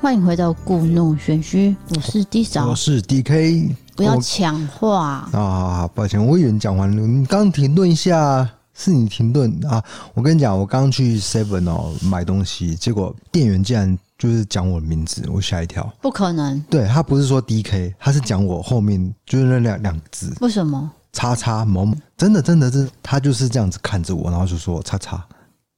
欢迎回到故弄玄虚，我是 D 嫂，我是 DK，不要抢话啊！好，抱歉，我以为你讲完了，你刚停顿一下，是你停顿啊！我跟你讲，我刚去 Seven 哦买东西，结果店员竟然就是讲我的名字，我吓一跳。不可能，对，他不是说 DK，他是讲我后面就是那两两个字。为什么？叉叉某某，真的真的是他就是这样子看着我，然后就说叉叉。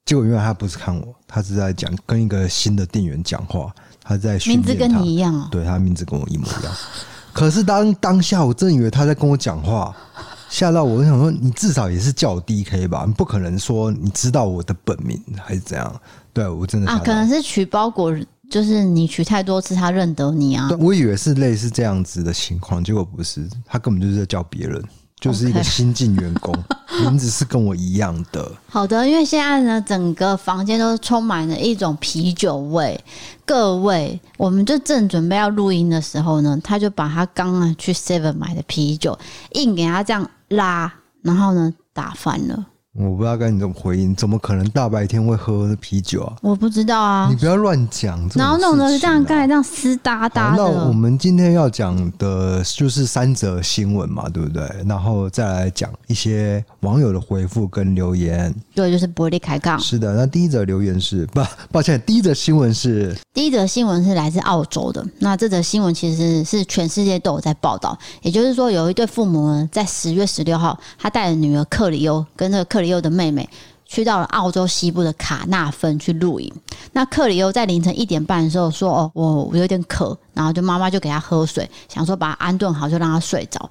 结果原来他不是看我，他是在讲跟一个新的店员讲话。他在名字跟你一样哦，对，他名字跟我一模一样。可是当当下，我真以为他在跟我讲话，吓到我。我想说，你至少也是叫我 DK 吧？你不可能说你知道我的本名还是怎样？对，我真的啊，可能是取包裹，就是你取太多次，他认得你啊。我以为是类似这样子的情况，结果不是，他根本就是在叫别人。就是一个新进员工. 名字是跟我一样的。好的，因为现在呢，整个房间都充满了一种啤酒味。各位，我们就正准备要录音的时候呢，他就把他刚刚去 Seven 买的啤酒硬给他这样拉，然后呢打翻了。我不知道该你怎么回应，怎么可能大白天会喝啤酒啊？我不知道啊，你不要乱讲、啊。然后弄得这样盖这样湿哒哒的。那我们今天要讲的就是三则新闻嘛，对不对？然后再来讲一些网友的回复跟留言。对，就是玻璃开杠。是的，那第一则留言是不，抱歉，第一则新闻是第一则新闻是来自澳洲的。那这则新闻其实是全世界都有在报道，也就是说，有一对父母呢，在十月十六号，他带着女儿克里欧跟那个克。里欧的妹妹去到了澳洲西部的卡纳芬去露营。那克里欧在凌晨一点半的时候说：“哦，我我有点渴。”然后就妈妈就给他喝水，想说把他安顿好，就让他睡着。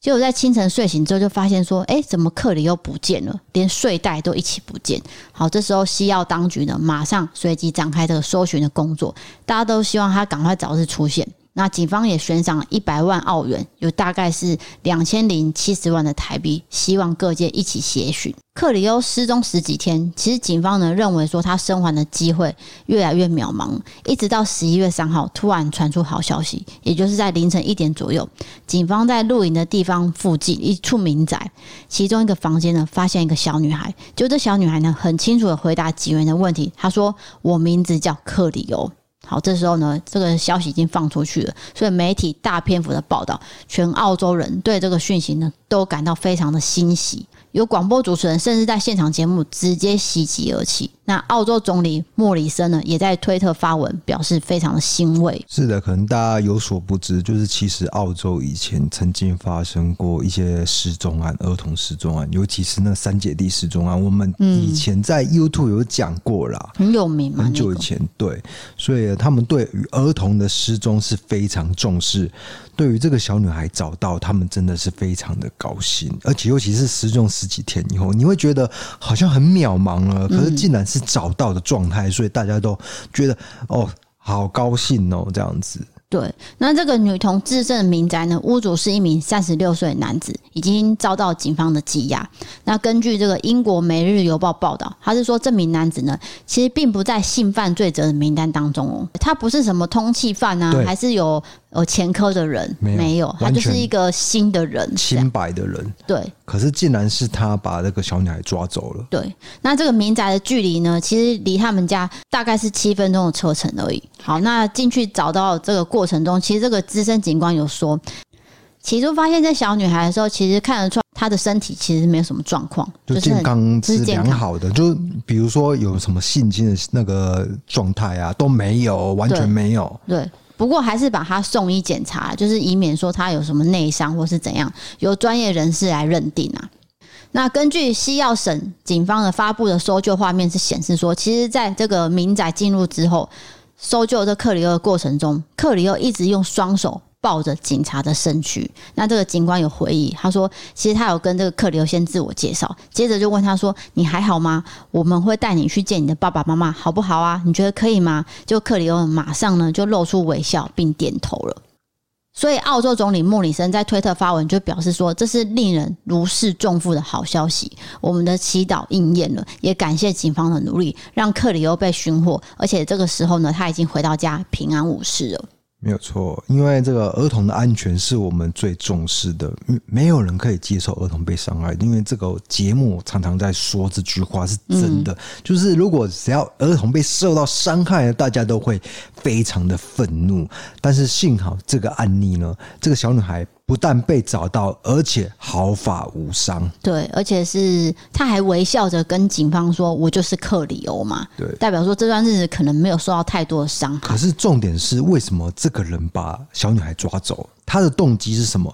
结果在清晨睡醒之后，就发现说：“哎，怎么克里欧不见了？连睡袋都一起不见。”好，这时候西澳当局呢，马上随即展开这个搜寻的工作，大家都希望他赶快早日出现。那警方也悬赏一百万澳元，有大概是两千零七十万的台币，希望各界一起协寻。克里欧失踪十几天，其实警方呢认为说他生还的机会越来越渺茫，一直到十一月三号突然传出好消息，也就是在凌晨一点左右，警方在露营的地方附近一处民宅，其中一个房间呢发现一个小女孩，就这小女孩呢很清楚的回答警员的问题，她说：“我名字叫克里欧。”好，这时候呢，这个消息已经放出去了，所以媒体大篇幅的报道，全澳洲人对这个讯息呢都感到非常的欣喜。有广播主持人甚至在现场节目直接袭击而起。那澳洲总理莫里森呢，也在推特发文表示非常的欣慰。是的，可能大家有所不知，就是其实澳洲以前曾经发生过一些失踪案，儿童失踪案，尤其是那三姐弟失踪案。我们以前在 YouTube 有讲过啦，很有名嘛，很久以前。对，所以他们对于儿童的失踪是非常重视。对于这个小女孩找到，他们真的是非常的高兴，而且尤其是失踪十几天以后，你会觉得好像很渺茫了，可是竟然是找到的状态，所以大家都觉得哦，好高兴哦，这样子。对，那这个女童自称的民宅呢，屋主是一名三十六岁的男子，已经遭到警方的羁押。那根据这个英国《每日邮报》报道，他是说这名男子呢，其实并不在性犯罪者的名单当中哦，他不是什么通缉犯啊，还是有。有前科的人没有，没有，他就是一个新的人，清白的人。对，可是竟然是他把那个小女孩抓走了。对，那这个民宅的距离呢，其实离他们家大概是七分钟的车程而已。好，那进去找到这个过程中，其实这个资深警官有说，起初发现这小女孩的时候，其实看得出她的身体其实没有什么状况，就健康是良好的，就比如说有什么性侵的那个状态啊都没有，完全没有。对。不过还是把他送医检查，就是以免说他有什么内伤或是怎样，由专业人士来认定啊。那根据西澳省警方的发布的搜救画面是显示说，其实在这个民宅进入之后，搜救这克里欧的过程中，克里欧一直用双手。抱着警察的身躯，那这个警官有回忆，他说，其实他有跟这个克里欧先自我介绍，接着就问他说：“你还好吗？我们会带你去见你的爸爸妈妈，好不好啊？你觉得可以吗？”就克里欧马上呢就露出微笑并点头了。所以，澳洲总理莫里森在推特发文就表示说：“这是令人如释重负的好消息，我们的祈祷应验了，也感谢警方的努力，让克里欧被寻获，而且这个时候呢，他已经回到家平安无事了。”没有错，因为这个儿童的安全是我们最重视的，没有人可以接受儿童被伤害。因为这个节目常常在说这句话是真的，嗯、就是如果只要儿童被受到伤害，大家都会非常的愤怒。但是幸好这个案例呢，这个小女孩。不但被找到，而且毫发无伤。对，而且是他还微笑着跟警方说：“我就是克里欧嘛。”对，代表说这段日子可能没有受到太多的伤害。可是重点是，为什么这个人把小女孩抓走？他的动机是什么？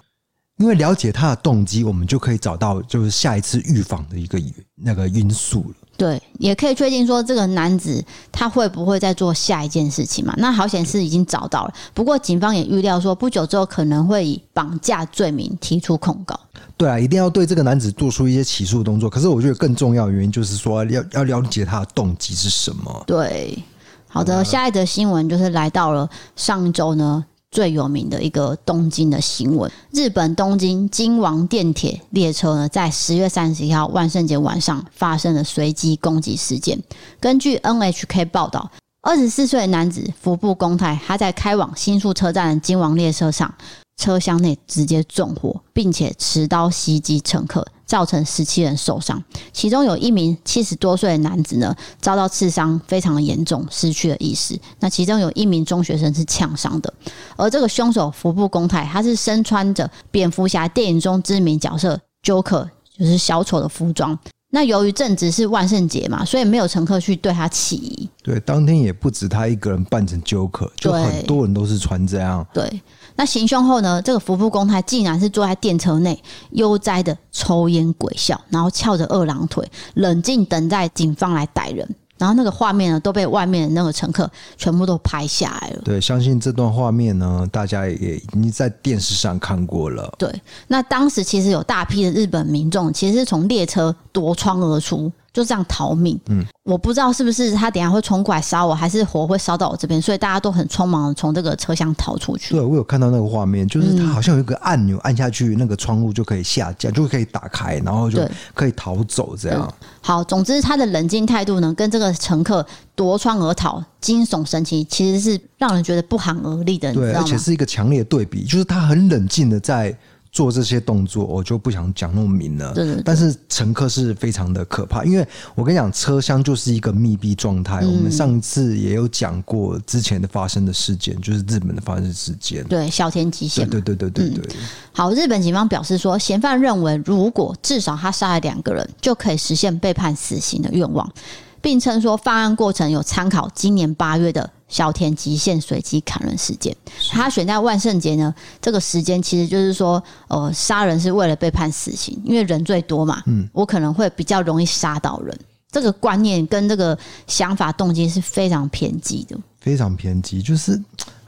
因为了解他的动机，我们就可以找到就是下一次预防的一个那个因素了。对，也可以确定说这个男子他会不会再做下一件事情嘛？那好险是已经找到了，不过警方也预料说不久之后可能会以绑架罪名提出控告。对啊，一定要对这个男子做出一些起诉动作。可是我觉得更重要的原因就是说要要了解他的动机是什么。对，好的，下一则新闻就是来到了上一周呢。最有名的一个东京的新闻，日本东京京王电铁列车呢，在十月三十一号万圣节晚上发生了随机攻击事件。根据 NHK 报道，二十四岁的男子服部公太，他在开往新宿车站的京王列车上。车厢内直接纵火，并且持刀袭击乘客，造成十七人受伤，其中有一名七十多岁的男子呢，遭到刺伤，非常的严重，失去了意识。那其中有一名中学生是呛伤的，而这个凶手福部公太，他是身穿着蝙蝠侠电影中知名角色 Joker，就是小丑的服装。那由于正值是万圣节嘛，所以没有乘客去对他起疑。对，当天也不止他一个人扮成 Joker，就很多人都是穿这样。对，那行凶后呢，这个服部公太竟然是坐在电车内悠哉的抽烟鬼笑，然后翘着二郎腿，冷静等待警方来逮人。然后那个画面呢，都被外面的那个乘客全部都拍下来了。对，相信这段画面呢，大家也已经在电视上看过了。对，那当时其实有大批的日本民众，其实是从列车夺窗而出。就这样逃命，嗯，我不知道是不是他等下会冲过来杀我，还是火会烧到我这边，所以大家都很匆忙的从这个车厢逃出去。对，我有看到那个画面，就是他好像有一个按钮按下去，那个窗户就可以下降，就可以打开，然后就可以逃走。这样。好，总之他的冷静态度呢，跟这个乘客夺窗而逃，惊悚神奇，其实是让人觉得不寒而栗的。对，而且是一个强烈的对比，就是他很冷静的在。做这些动作，我就不想讲那么明了。对对对。但是乘客是非常的可怕，因为我跟你讲，车厢就是一个密闭状态。嗯。我们上次也有讲过之前的发生的事件，就是日本的发生事件。对，小田急线。对对对对对对。嗯。好，日本警方表示说，嫌犯认为，如果至少他杀了两个人，就可以实现被判死刑的愿望。并称说，犯案过程有参考今年八月的小田极限随机砍人事件。他选在万圣节呢，这个时间其实就是说，呃，杀人是为了被判死刑，因为人最多嘛。嗯，我可能会比较容易杀到人。这个观念跟这个想法动机是非常偏激的，非常偏激，就是。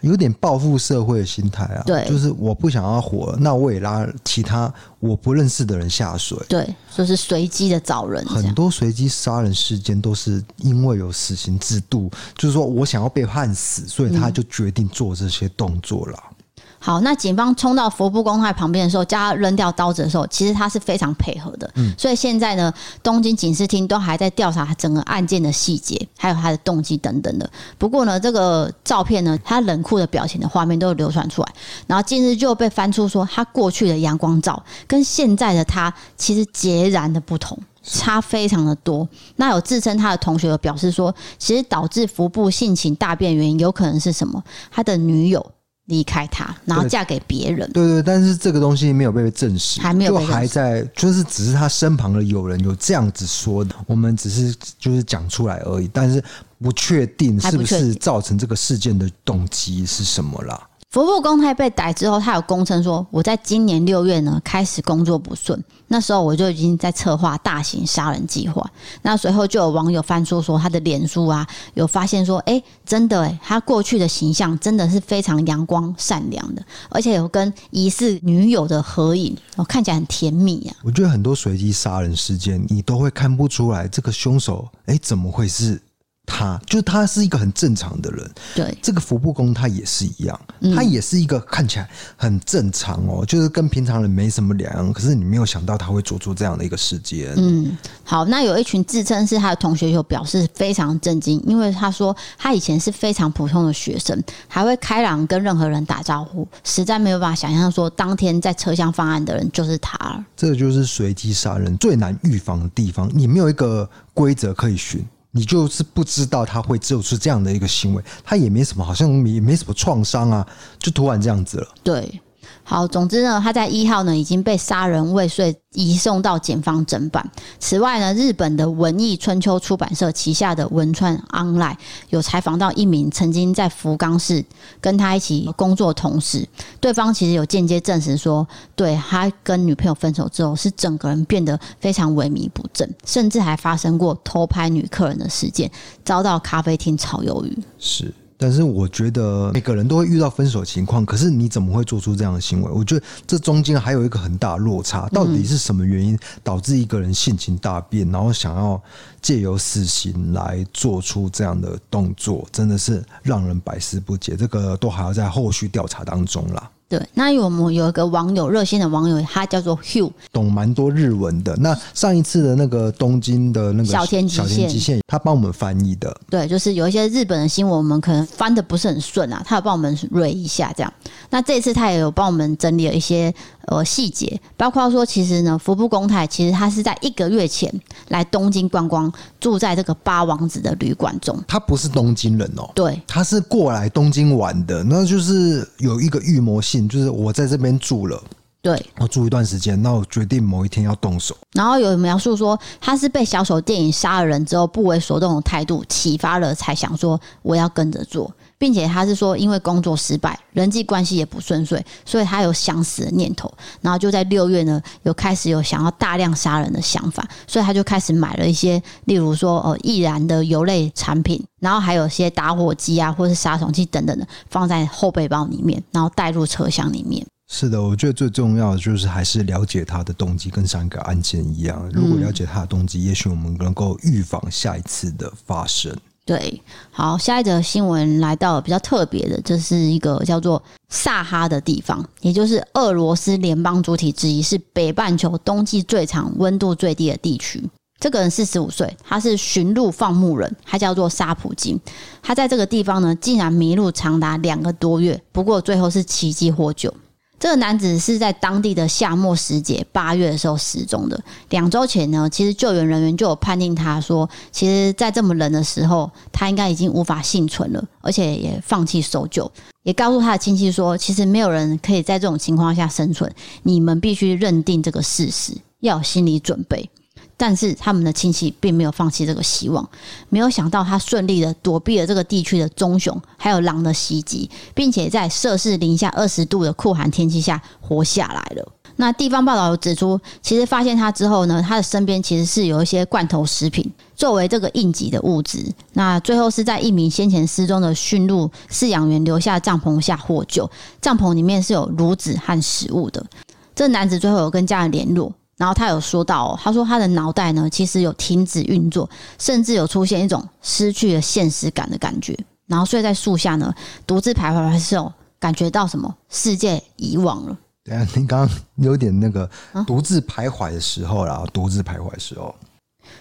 有点报复社会的心态啊，对，就是我不想要活，那我也拉其他我不认识的人下水，对，就是随机的找人，很多随机杀人事件都是因为有死刑制度，就是说我想要被判死，所以他就决定做这些动作了。嗯好，那警方冲到服部恭太旁边的时候，叫他扔掉刀子的时候，其实他是非常配合的。嗯，所以现在呢，东京警视厅都还在调查整个案件的细节，还有他的动机等等的。不过呢，这个照片呢，他冷酷的表情的画面都流传出来，然后近日就被翻出说，他过去的阳光照跟现在的他其实截然的不同，差非常的多。那有自称他的同学有表示说，其实导致服部性情大变原因有可能是什么？他的女友。离开他，然后嫁给别人。对，对对，但是这个东西没有被证实，还没有，就还在，就是只是他身旁的友人有这样子说的，我们只是就是讲出来而已，但是不确定是不是造成这个事件的动机是什么啦。服部恭太被逮之后，他有供称说：“我在今年六月呢开始工作不顺，那时候我就已经在策划大型杀人计划。”那随后就有网友翻出说他的脸书啊，有发现说：“哎，真的哎，他过去的形象真的是非常阳光善良的，而且有跟疑似女友的合影，哦，看起来很甜蜜啊。”我觉得很多随机杀人事件，你都会看不出来这个凶手，哎，怎么会是他，就是他是一个很正常的人。对，这个服部公他也是一样，他也是一个看起来很正常哦，嗯、就是跟平常人没什么两样。可是你没有想到他会做出这样的一个事件。嗯，好，那有一群自称是他的同学就表示非常震惊，因为他说他以前是非常普通的学生，还会开朗跟任何人打招呼，实在没有办法想象说当天在车厢犯案的人就是他了。这个就是随机杀人最难预防的地方，你没有一个规则可以循。你就是不知道他会做出这样的一个行为，他也没什么，好像也没什么创伤啊，就突然这样子了。对。好，总之呢，他在一号呢已经被杀人未遂移送到检方侦办。此外呢，日本的文艺春秋出版社旗下的文川 online 有采访到一名曾经在福冈市跟他一起工作同事，对方其实有间接证实说，对他跟女朋友分手之后，是整个人变得非常萎靡不振，甚至还发生过偷拍女客人的事件，遭到咖啡厅炒鱿鱼。是。但是我觉得每个人都会遇到分手情况，可是你怎么会做出这样的行为？我觉得这中间还有一个很大落差，到底是什么原因导致一个人性情大变，然后想要借由死刑来做出这样的动作，真的是让人百思不解。这个都还要在后续调查当中啦。对，那有我们有一个网友，热心的网友，他叫做 Hugh，懂蛮多日文的。那上一次的那个东京的那个小田急线，他帮我们翻译的。对，就是有一些日本的新闻，我们可能翻的不是很顺啊，他有帮我们捋一下这样。那这次他也有帮我们整理了一些呃细节，包括说，其实呢，服部公太其实他是在一个月前来东京观光，住在这个八王子的旅馆中。他不是东京人哦，对，他是过来东京玩的，那就是有一个预谋性，就是我在这边住了，对，我住一段时间，那我决定某一天要动手。然后有描述说，他是被小丑电影杀了人之后不为所动的态度启发了，才想说我要跟着做。并且他是说，因为工作失败，人际关系也不顺遂，所以他有想死的念头。然后就在六月呢，有开始有想要大量杀人的想法，所以他就开始买了一些，例如说呃易燃的油类产品，然后还有一些打火机啊，或是杀虫剂等等的，放在后背包里面，然后带入车厢里面。是的，我觉得最重要的就是还是了解他的动机，跟上一个案件一样。如果了解他的动机，也许我们能够预防下一次的发生。对，好，下一则新闻来到了比较特别的，这是一个叫做萨哈的地方，也就是俄罗斯联邦主体之一，是北半球冬季最长、温度最低的地区。这个人四十五岁，他是驯鹿放牧人，他叫做沙普金。他在这个地方呢，竟然迷路长达两个多月，不过最后是奇迹获救。这个男子是在当地的夏末时节八月的时候失踪的。两周前呢，其实救援人员就有判定他说，其实，在这么冷的时候，他应该已经无法幸存了，而且也放弃搜救，也告诉他的亲戚说，其实没有人可以在这种情况下生存，你们必须认定这个事实，要有心理准备。但是他们的亲戚并没有放弃这个希望，没有想到他顺利的躲避了这个地区的棕熊还有狼的袭击，并且在摄氏零下二十度的酷寒天气下活下来了。那地方报道有指出，其实发现他之后呢，他的身边其实是有一些罐头食品作为这个应急的物资。那最后是在一名先前失踪的驯鹿饲养员留下帐篷下获救，帐篷里面是有炉子和食物的。这男子最后有跟家人联络。然后他有说到哦，他说他的脑袋呢，其实有停止运作，甚至有出现一种失去了现实感的感觉。然后睡在树下呢，独自徘徊的时候，感觉到什么世界遗忘了。对啊，你刚刚有点那个独自徘徊的时候啦，独自徘徊的时候。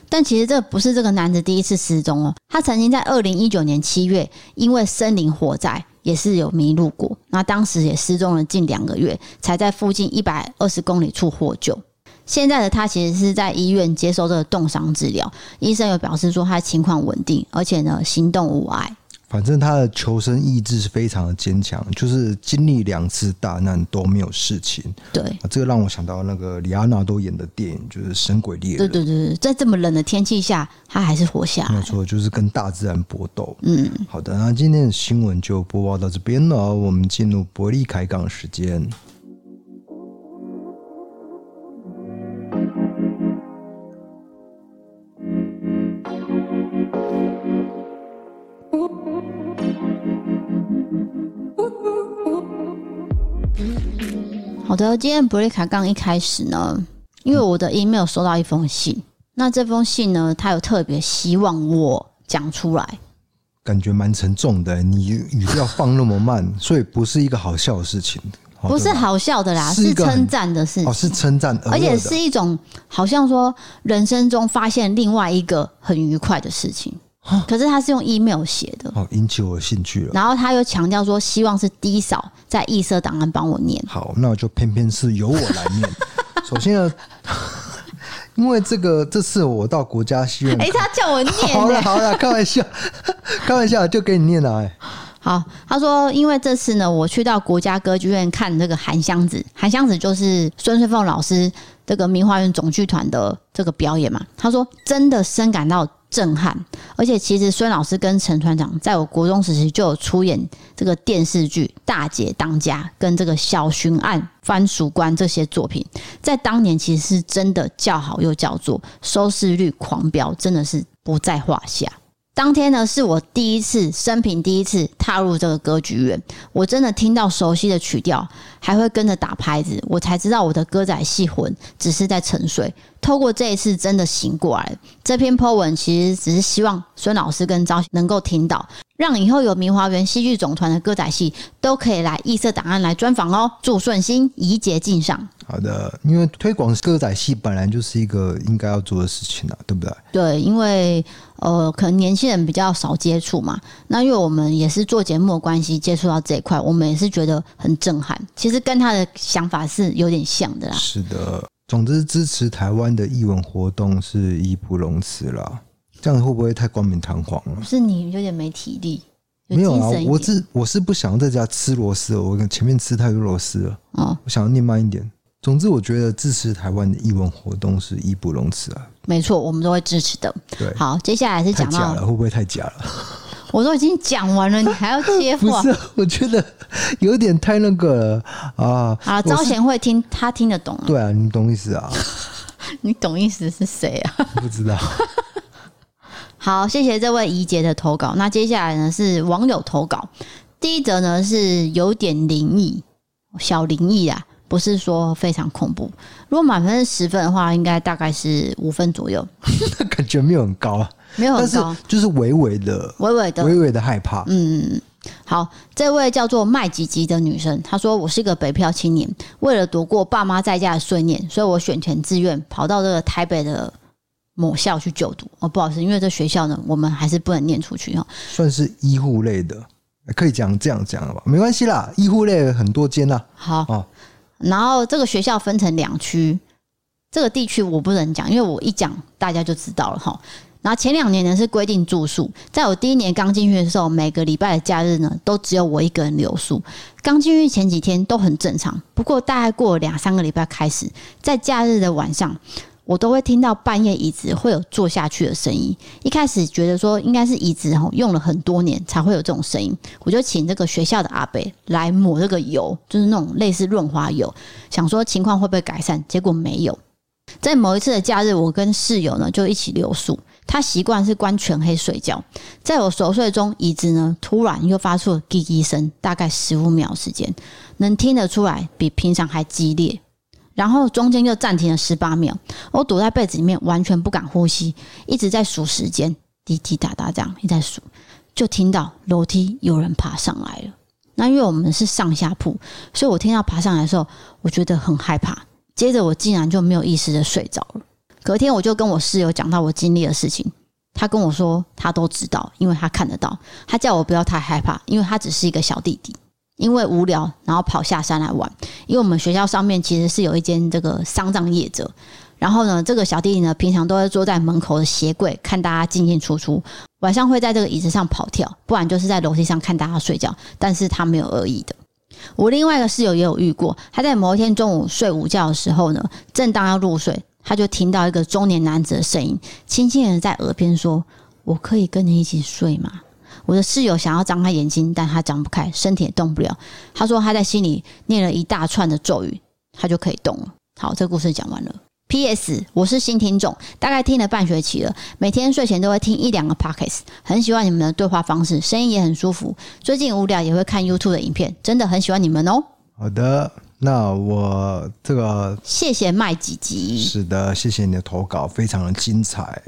但其实这不是这个男子第一次失踪哦，他曾经在二零一九年七月因为森林火灾也是有迷路过，那当时也失踪了近两个月，才在附近一百二十公里处获救。现在的他其实是在医院接受这个冻伤治疗，医生有表示说他情况稳定，而且呢行动无碍。反正他的求生意志是非常的坚强，就是经历两次大难都没有事情。对，这个让我想到那个李奥纳都演的电影，就是《神鬼猎人》。对对对，在这么冷的天气下，他还是活下来。没有错，就是跟大自然搏斗。嗯，好的，那今天的新闻就播报到这边了，我们进入伯利开港时间。好的，今天布瑞卡刚一开始呢，因为我的 email 收到一封信，那这封信呢，他有特别希望我讲出来。感觉蛮沉重的，你语调放那么慢，所以不是一个好笑的事情。不是好笑的啦，是称赞的事情。哦，是称赞，而且是一种好像说人生中发现另外一个很愉快的事情。可是他是用 email 写的，好引起我的兴趣了。然后他又强调说，希望是低嫂在异色档案帮我念。好，那我就偏偏是由我来念。首先呢。因为这个，这次我到国家戏院，哎，他叫我念。好了好了，开玩笑，开玩笑，就给你念了。哎，好，他说，因为这次呢，我去到国家歌剧院看这个《韩湘子》，韩湘子就是孙翠凤老师这个明华园总剧团的这个表演嘛。他说，真的深感到。震撼，而且其实孙老师跟陈团长在我国中时期就有出演这个电视剧《大姐当家》跟这个《小巡案番薯官》这些作品，在当年其实是真的叫好又叫座，收视率狂飙，真的是不在话下。当天呢，是我第一次生平第一次踏入这个歌剧院，我真的听到熟悉的曲调，还会跟着打拍子，我才知道我的歌仔戏魂只是在沉睡。透过这一次，真的醒过来。这篇 po 文其实只是希望孙老师跟张能够听到，让以后有明华园戏剧总团的歌仔戏都可以来异色档案来专访哦。祝顺心，宜节敬上。好的，因为推广歌仔戏本来就是一个应该要做的事情啊，对不对？对，因为呃，可能年轻人比较少接触嘛。那因为我们也是做节目的关系，接触到这一块，我们也是觉得很震撼。其实跟他的想法是有点像的啦。是的，总之支持台湾的艺文活动是义不容辞啦。这样会不会太冠冕堂皇了？是你有点没体力。没有啊，我是我是不想要在家吃螺丝，我前面吃太多螺丝了。哦，我想要念慢一点。总之，我觉得支持台湾的艺文活动是义不容辞啊。没错，我们都会支持的。对，好，接下来是讲到假了，会不会太假了？我都已经讲完了，你还要接话？不是，我觉得有点太那个了啊。啊，招贤会听，他听得懂。对啊，你懂意思啊？你懂意思是谁啊？不知道。好，谢谢这位怡杰的投稿。那接下来呢是网友投稿，第一则呢是有点灵异，小灵异啊。不是说非常恐怖，如果满分是十分的话，应该大概是五分左右。感觉没有很高啊，没有很高，就是微微的、微微的、微微的害怕。嗯，好，这位叫做麦吉吉的女生，她说：“我是一个北漂青年，为了躲过爸妈在家的碎念，所以我选填志愿跑到这个台北的某校去就读。哦，不好意思，因为这学校呢，我们还是不能念出去哈。算是医护类的，可以讲这样讲了吧？没关系啦，医护类很多间呐。好哦。然后这个学校分成两区，这个地区我不能讲，因为我一讲大家就知道了哈。然后前两年呢是规定住宿，在我第一年刚进去的时候，每个礼拜的假日呢都只有我一个人留宿。刚进去前几天都很正常，不过大概过了两三个礼拜开始，在假日的晚上。我都会听到半夜椅子会有坐下去的声音。一开始觉得说应该是椅子吼用了很多年才会有这种声音，我就请这个学校的阿伯来抹这个油，就是那种类似润滑油，想说情况会不会改善。结果没有。在某一次的假日，我跟室友呢就一起留宿，他习惯是关全黑睡觉。在我熟睡中，椅子呢突然又发出了滴滴声，大概十五秒时间，能听得出来比平常还激烈。然后中间又暂停了十八秒，我躲在被子里面，完全不敢呼吸，一直在数时间，滴滴答答这样一直在数，就听到楼梯有人爬上来了。那因为我们是上下铺，所以我听到爬上来的时候，我觉得很害怕。接着我竟然就没有意识的睡着了。隔天我就跟我室友讲到我经历的事情，他跟我说他都知道，因为他看得到。他叫我不要太害怕，因为他只是一个小弟弟。因为无聊，然后跑下山来玩。因为我们学校上面其实是有一间这个丧葬业者，然后呢，这个小弟弟呢，平常都会坐在门口的鞋柜看大家进进出出，晚上会在这个椅子上跑跳，不然就是在楼梯上看大家睡觉。但是他没有恶意的。我另外一个室友也有遇过，他在某一天中午睡午觉的时候呢，正当要入睡，他就听到一个中年男子的声音，轻轻的在耳边说：“我可以跟你一起睡吗？”我的室友想要张开眼睛，但他张不开，身体也动不了。他说他在心里念了一大串的咒语，他就可以动了。好，这个故事讲完了。P.S. 我是新听众，大概听了半学期了，每天睡前都会听一两个 Podcast，很喜欢你们的对话方式，声音也很舒服。最近无聊也会看 YouTube 的影片，真的很喜欢你们哦。好的，那我这个谢谢麦吉吉。是的，谢谢你的投稿，非常的精彩。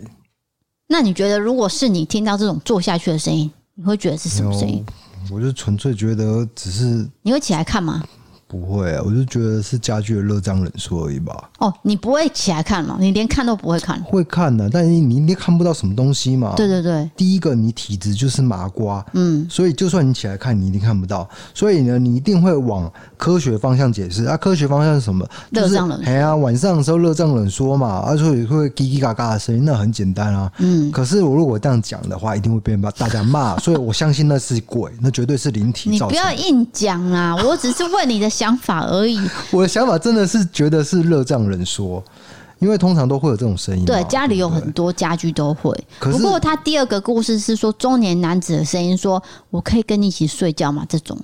那你觉得，如果是你听到这种做下去的声音，你会觉得是什么声音？我就纯粹觉得只是。你会起来看吗？不会啊，我就觉得是家具的热胀冷缩而已吧。哦，你不会起来看吗？你连看都不会看？会看的，但是你你看不到什么东西嘛。对对对，第一个你体质就是麻瓜，嗯，所以就算你起来看，你一定看不到。所以呢，你一定会往科学方向解释啊。科学方向是什么？热胀冷缩。哎呀，晚上的时候热胀冷缩嘛，而且会叽叽嘎嘎的声音，那很简单啊。嗯。可是我如果这样讲的话，一定会被人把大家骂，所以我相信那是鬼，那绝对是灵体。你不要硬讲啊！我只是问你的想法而已。我的想法真的是觉得是热胀冷缩，因为通常都会有这种声音。对，家里有很多家具都会。不过他第二个故事是说中年男子的声音，说我可以跟你一起睡觉吗？这种，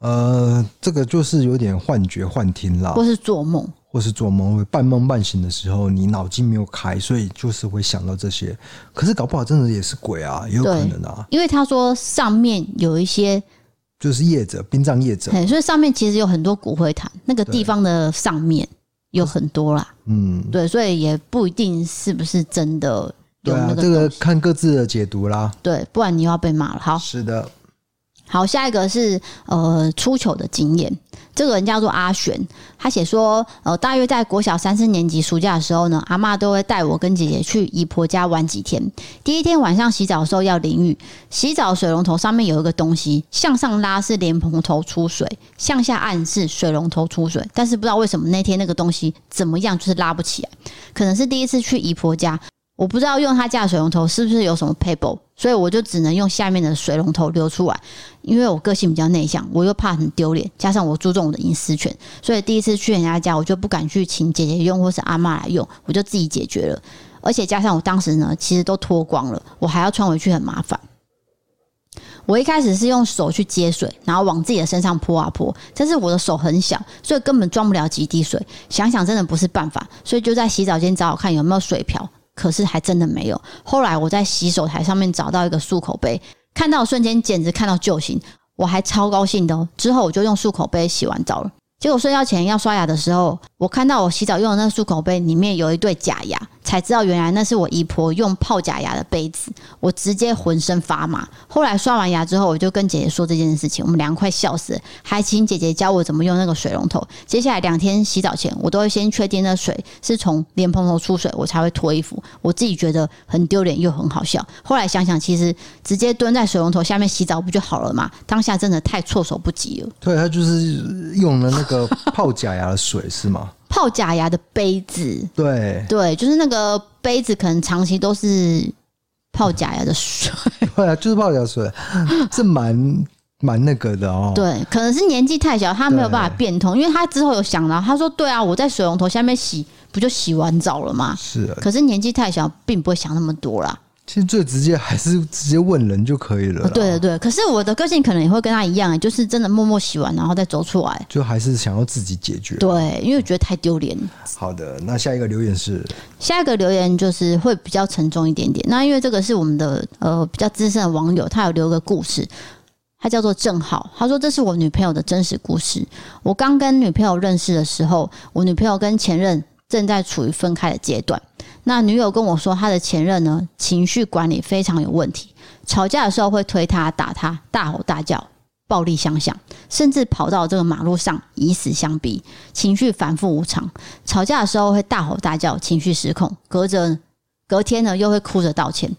呃，这个就是有点幻觉、幻听啦，或是做梦，或是做梦，半梦半醒的时候，你脑筋没有开，所以就是会想到这些。可是搞不好真的也是鬼啊，也有可能啊。因为他说上面有一些。就是业者，殡葬业者，所以上面其实有很多骨灰坛，那个地方的上面有很多啦。嗯，对，所以也不一定是不是真的有那个。对啊，这个看各自的解读啦。对，不然你又要被骂了。好，是的。好，下一个是呃出糗的经验。这个人叫做阿璇，他写说，呃，大约在国小三四年级暑假的时候呢，阿嬷都会带我跟姐姐去姨婆家玩几天。第一天晚上洗澡的时候要淋浴，洗澡水龙头上面有一个东西，向上拉是莲蓬头出水，向下按是水龙头出水。但是不知道为什么那天那个东西怎么样就是拉不起来，可能是第一次去姨婆家。我不知道用他家的水龙头是不是有什么撇步，所以我就只能用下面的水龙头流出来。因为我个性比较内向，我又怕很丢脸，加上我注重我的隐私权，所以第一次去人家家，我就不敢去请姐姐用或是阿嬷来用，我就自己解决了。而且加上我当时呢，其实都脱光了，我还要穿回去，很麻烦。我一开始是用手去接水，然后往自己的身上泼啊泼，但是我的手很小，所以根本装不了几滴水。想想真的不是办法，所以就在洗澡间找找看有没有水瓢。可是还真的没有。后来我在洗手台上面找到一个漱口杯，看到瞬间简直看到救星，我还超高兴的哦。之后我就用漱口杯洗完澡了。结果睡觉前要刷牙的时候，我看到我洗澡用的那漱口杯里面有一对假牙。才知道原来那是我姨婆用泡假牙的杯子，我直接浑身发麻。后来刷完牙之后，我就跟姐姐说这件事情，我们俩快笑死，还请姐姐教我怎么用那个水龙头。接下来两天洗澡前，我都会先确定那水是从莲蓬头出水，我才会脱衣服。我自己觉得很丢脸又很好笑。后来想想，其实直接蹲在水龙头下面洗澡不就好了吗？当下真的太措手不及了。对，他就是用了那个泡假牙的水，是吗？泡假牙的杯子，对对，就是那个杯子，可能长期都是泡假牙的水。对啊，就是泡假水，是蛮蛮那个的哦。对，可能是年纪太小，他没有办法变通，因为他之后有想到，他说：“对啊，我在水龙头下面洗，不就洗完澡了吗？”是啊，可是年纪太小，并不会想那么多啦。其实最直接还是直接问人就可以了。对对对，可是我的个性可能也会跟他一样，就是真的默默洗完然后再走出来，就还是想要自己解决。对，因为我觉得太丢脸。好的，那下一个留言是下一个留言就是会比较沉重一点点。那因为这个是我们的呃比较资深的网友，他有留个故事，他叫做正好，他说这是我女朋友的真实故事。我刚跟女朋友认识的时候，我女朋友跟前任正在处于分开的阶段。那女友跟我说，她的前任呢，情绪管理非常有问题，吵架的时候会推他、打他、大吼大叫、暴力相向，甚至跑到这个马路上以死相逼，情绪反复无常。吵架的时候会大吼大叫，情绪失控，隔着隔天呢又会哭着道歉，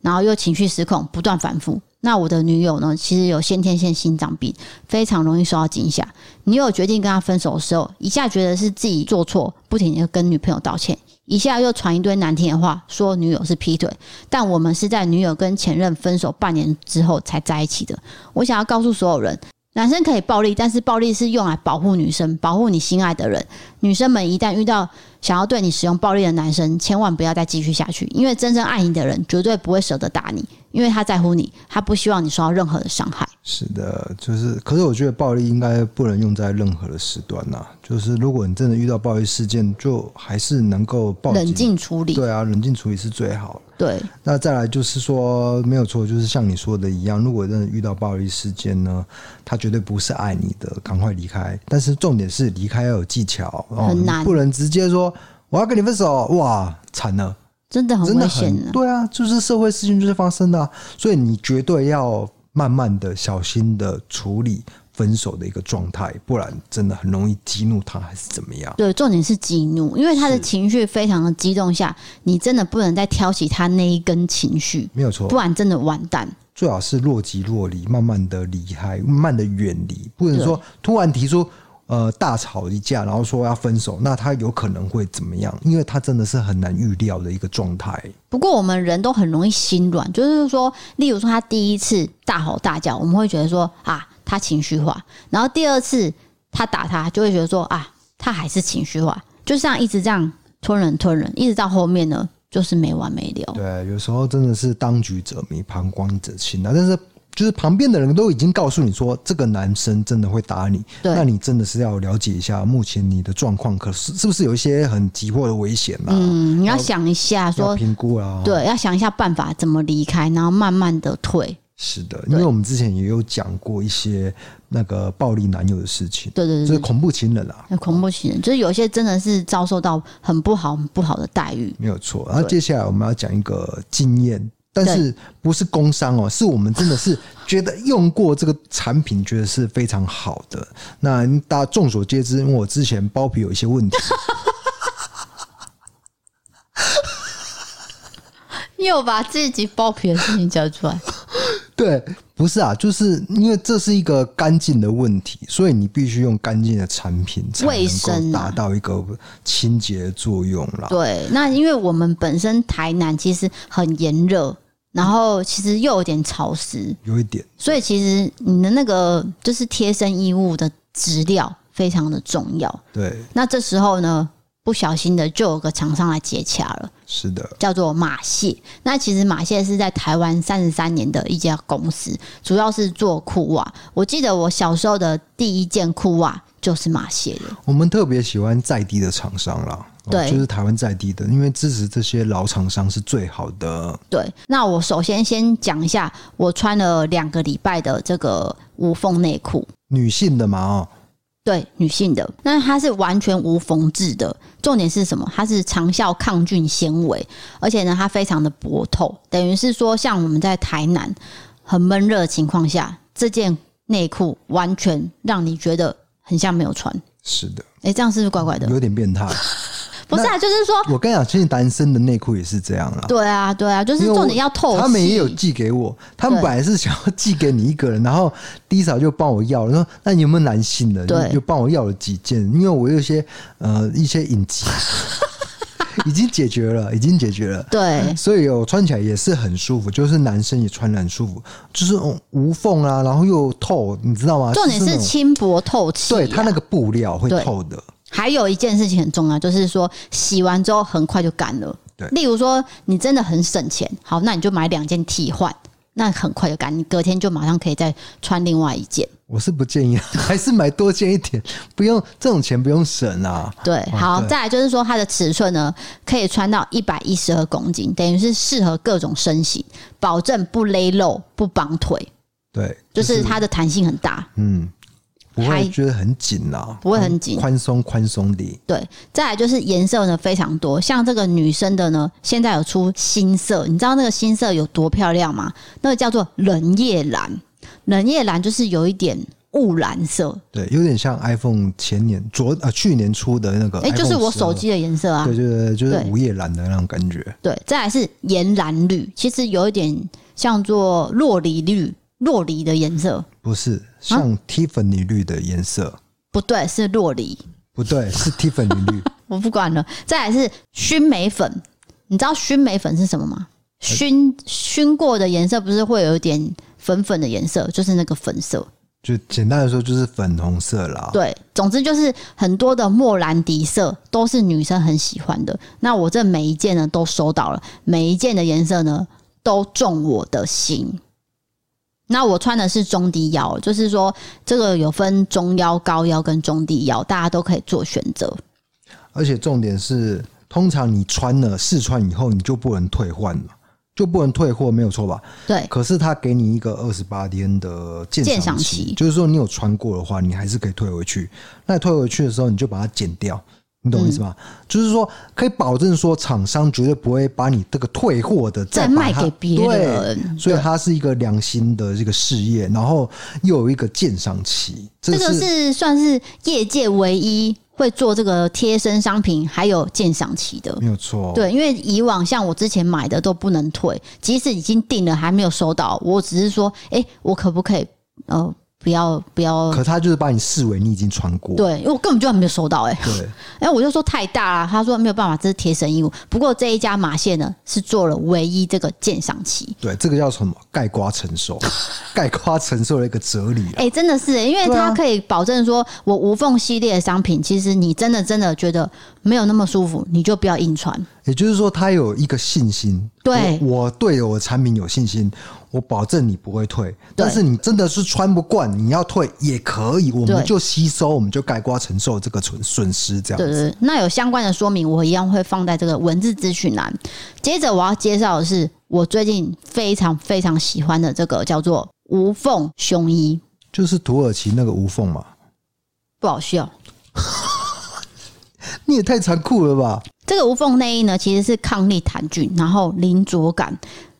然后又情绪失控，不断反复。那我的女友呢，其实有先天性心脏病，非常容易受到惊吓。女友决定跟他分手的时候，一下觉得是自己做错，不停地跟女朋友道歉。一下又传一堆难听的话，说女友是劈腿，但我们是在女友跟前任分手半年之后才在一起的。我想要告诉所有人，男生可以暴力，但是暴力是用来保护女生，保护你心爱的人。女生们一旦遇到想要对你使用暴力的男生，千万不要再继续下去，因为真正爱你的人绝对不会舍得打你。因为他在乎你，他不希望你受到任何的伤害。是的，就是，可是我觉得暴力应该不能用在任何的时段呐。就是如果你真的遇到暴力事件，就还是能够，冷静处理。对啊，冷静处理是最好。对。那再来就是说，没有错，就是像你说的一样，如果真的遇到暴力事件呢，他绝对不是爱你的，赶快离开。但是重点是离开要有技巧，很难，不能直接说我要跟你分手，哇，惨了。真的很危险对啊，就是社会事件就是发生的啊、所以你绝对要慢慢的、小心的处理分手的一个状态，不然真的很容易激怒他，还是怎么样？对，重点是激怒，因为他的情绪非常的激动下，你真的不能再挑起他那一根情绪，没有错，不然真的完蛋。最好是若即若离，慢慢的离开，慢慢的远离，不能说突然提出呃大吵一架，然后说要分手，那他有可能会怎么样？因为他真的是很难预料的一个状态。不过我们人都很容易心软，就是说，例如说他第一次大吼大叫，我们会觉得说啊，他情绪化；然后第二次他打他，就会觉得说啊，他还是情绪化，就像一直这样吞人吞人，一直到后面呢。就是没完没了。对，有时候真的是当局者迷，旁观者清啊。但是，就是旁边的人都已经告诉你说，这个男生真的会打你，那你真的是要了解一下目前你的状况，可是是不是有一些很急迫的危险啊？嗯，你要想一下說，说评估啊，对，要想一下办法怎么离开，然后慢慢的退。是的，因为我们之前也有讲过一些那个暴力男友的事情，对对对，就是恐怖情人啊，恐怖情人，就是有些真的是遭受到很不好、很不好的待遇，没有错。然后接下来我们要讲一个经验，但是不是工伤哦，是我们真的是觉得用过这个产品，觉得是非常好的。那大家众所皆知，因为我之前包皮有一些问题。又把自己包皮的事情讲出来，对，不是啊，就是因为这是一个干净的问题，所以你必须用干净的产品才能够达到一个清洁作用啦。对，那因为我们本身台南其实很炎热，然后其实又有点潮湿，有一点，所以其实你的那个就是贴身衣物的质料非常的重要。对，那这时候呢，不小心的就有个厂商来接洽了。是的，叫做马蟹。那其实马蟹是在台湾三十三年的一家公司，主要是做裤袜。我记得我小时候的第一件裤袜就是马蟹的。我们特别喜欢在地的厂商啦，对，就是台湾在地的，因为支持这些老厂商是最好的。对，那我首先先讲一下，我穿了两个礼拜的这个无缝内裤，女性的嘛，哦。对，女性的，那它是完全无缝制的，重点是什么？它是长效抗菌纤维，而且呢，它非常的薄透，等于是说，像我们在台南很闷热的情况下，这件内裤完全让你觉得很像没有穿。是的，哎，这样是不是怪怪的？有点变态。不是啊，就是说，我跟你讲，其实男生的内裤也是这样啦。对啊，对啊，就是重点要透。他们也有寄给我，他们本来是想要寄给你一个人，然后 D 嫂就帮我要了，说那你有没有男性的？对，就帮我要了几件，因为我有一些呃一些隐疾，已经解决了，已经解决了。对，所以我穿起来也是很舒服，就是男生也穿得很舒服，就是无缝啊，然后又透，你知道吗？重点是轻薄透气，对，它那个布料会透的。还有一件事情很重要，就是说洗完之后很快就干了。对，例如说你真的很省钱，好，那你就买两件替换，那很快就干，你隔天就马上可以再穿另外一件。我是不建议，还是买多件一点，不用这种钱不用省啊。对，好，再来就是说它的尺寸呢，可以穿到一百一十二公斤，等于是适合各种身形，保证不勒肉、不绑腿。对，就是、就是它的弹性很大。嗯。不会觉得很紧啦，不会很紧，宽松宽松的。对，再来就是颜色呢非常多，像这个女生的呢，现在有出新色，你知道那个新色有多漂亮吗？那个叫做冷夜蓝，冷夜蓝就是有一点雾蓝色，对，有点像 iPhone 前年昨呃去年出的那个，哎，就是我手机的颜色啊，对对对，就是午夜蓝的那种感觉。对，再来是岩蓝绿，其实有一点像做洛梨绿。酪梨的颜色不是像 Tiffany 绿的颜色，啊，不对，是洛梨，不对，是 Tiffany 绿。我不管了。再来是熏美粉，你知道熏美粉是什么吗？熏熏过的颜色不是会有一点粉粉的颜色，就是那个粉色。就简单的说，就是粉红色啦。对，总之就是很多的莫兰迪色都是女生很喜欢的。那我这每一件呢都收到了，每一件的颜色呢都中我的心。那我穿的是中低腰，就是说这个有分中腰、高腰跟中低腰，大家都可以做选择。而且重点是，通常你穿了试穿以后，你就不能退换了，就不能退货，没有错吧？对。可是他给你一个二十八天的鉴赏期，就是说你有穿过的话，你还是可以退回去。那退回去的时候，你就把它剪掉，你懂我意思吗？嗯、就是说可以保证说厂商绝对不会把你这个退货的再，再卖给别人，对，所以它是一个良心的这个事业，然后又有一个鉴赏期，这个是算是业界唯一。会做这个贴身商品，还有鉴赏期的，没有错。对，因为以往像我之前买的都不能退，即使已经订了还没有收到，我只是说，哎，我可不可以呃？不要不要，可他就是把你视为你已经穿过，对，因为我根本就还没有收到哎、欸，对，哎，我就说太大了，他说没有办法，这是贴身衣物。不过这一家马线呢是做了唯一这个鉴赏期，对，这个叫什么？盖刮承受，概括承受的一个哲理。哎、欸，真的是、欸，因为它可以保证说，我无缝系列的商品，其实你真的真的觉得没有那么舒服，你就不要硬穿。也就是说，他有一个信心，对我，我对我的产品有信心，我保证你不会退。但是你真的是穿不惯，你要退也可以，我们就吸收，我们就盖瓜承受这个损损失，这样子。对，对对，那有相关的说明，我一样会放在这个文字资讯栏。接着我要介绍的是我最近非常非常喜欢的这个叫做无缝胸衣，就是土耳其那个无缝嘛，不好笑。你也太残酷了吧！这个无缝内衣呢，其实是抗力弹菌，然后零着感，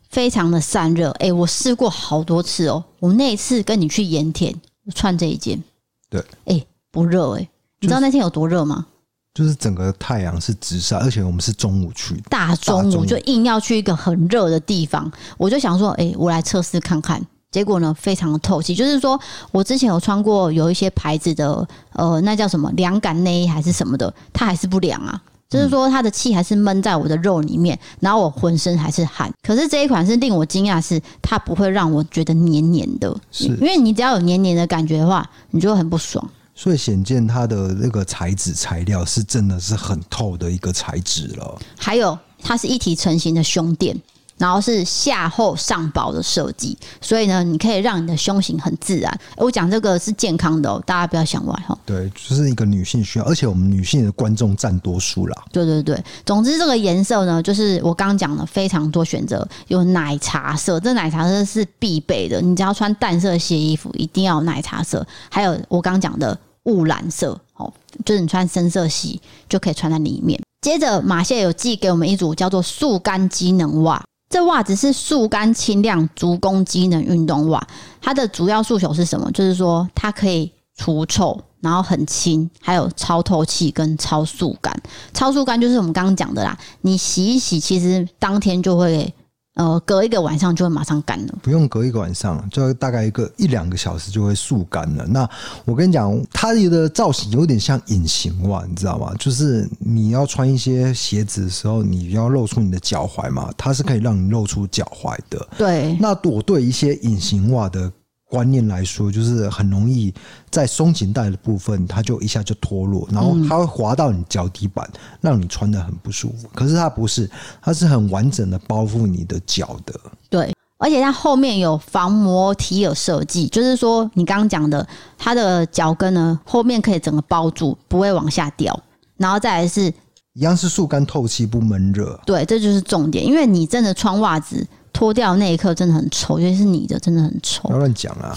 非常的散热。哎，我试过好多次哦。我那一次跟你去盐田，穿这一件，对，哎，不热哎。你知道那天有多热吗？就是整个太阳是直晒，而且我们是中午去，大中午就硬要去一个很热的地方。我就想说，哎，我来测试看看。结果呢，非常的透气。就是说我之前有穿过有一些牌子的，呃，那叫什么凉感内衣还是什么的，它还是不凉啊。就是说它的气还是闷在我的肉里面，然后我浑身还是汗。可是这一款是令我惊讶，是它不会让我觉得黏黏的。是，因为你只要有黏黏的感觉的话，你就会很不爽。所以显见它的那个材质材料是真的是很透的一个材质了。还有，它是一体成型的胸垫。然后是下厚上薄的设计，所以呢，你可以让你的胸型很自然。我讲这个是健康的哦，大家不要想歪哈。对，就是一个女性需要，而且我们女性的观众占多数啦。对对对，总之这个颜色呢，就是我刚刚讲的非常多选择，有奶茶色，这奶茶色是必备的。你只要穿淡色系衣服，一定要有奶茶色。还有我刚刚讲的雾蓝色，哦，就是你穿深色系就可以穿在里面。接着马谢有寄给我们一组叫做速干机能袜。这袜子是速干轻量足弓机能运动袜，它的主要诉求是什么？就是说它可以除臭，然后很轻，还有超透气跟超速干。超速干就是我们刚刚讲的啦，你洗一洗，其实当天就会。呃，隔一个晚上就会马上干了，不用隔一个晚上，就大概一个一两个小时就会速干了。那我跟你讲，它的造型有点像隐形袜，你知道吗？就是你要穿一些鞋子的时候，你要露出你的脚踝嘛，它是可以让你露出脚踝的。对，那我对一些隐形袜的。观念来说，就是很容易在松紧带的部分，它就一下就脱落，然后它会滑到你脚底板，让你穿的很不舒服。可是它不是，它是很完整的包覆你的脚的。对，而且它后面有防磨提耳设计，就是说你刚刚讲的，它的脚跟呢后面可以整个包住，不会往下掉。然后再来是一样是速干透气不闷热。对，这就是重点，因为你真的穿袜子。脱掉那一刻真的很臭，尤其是你的，真的很臭。不要乱讲啊！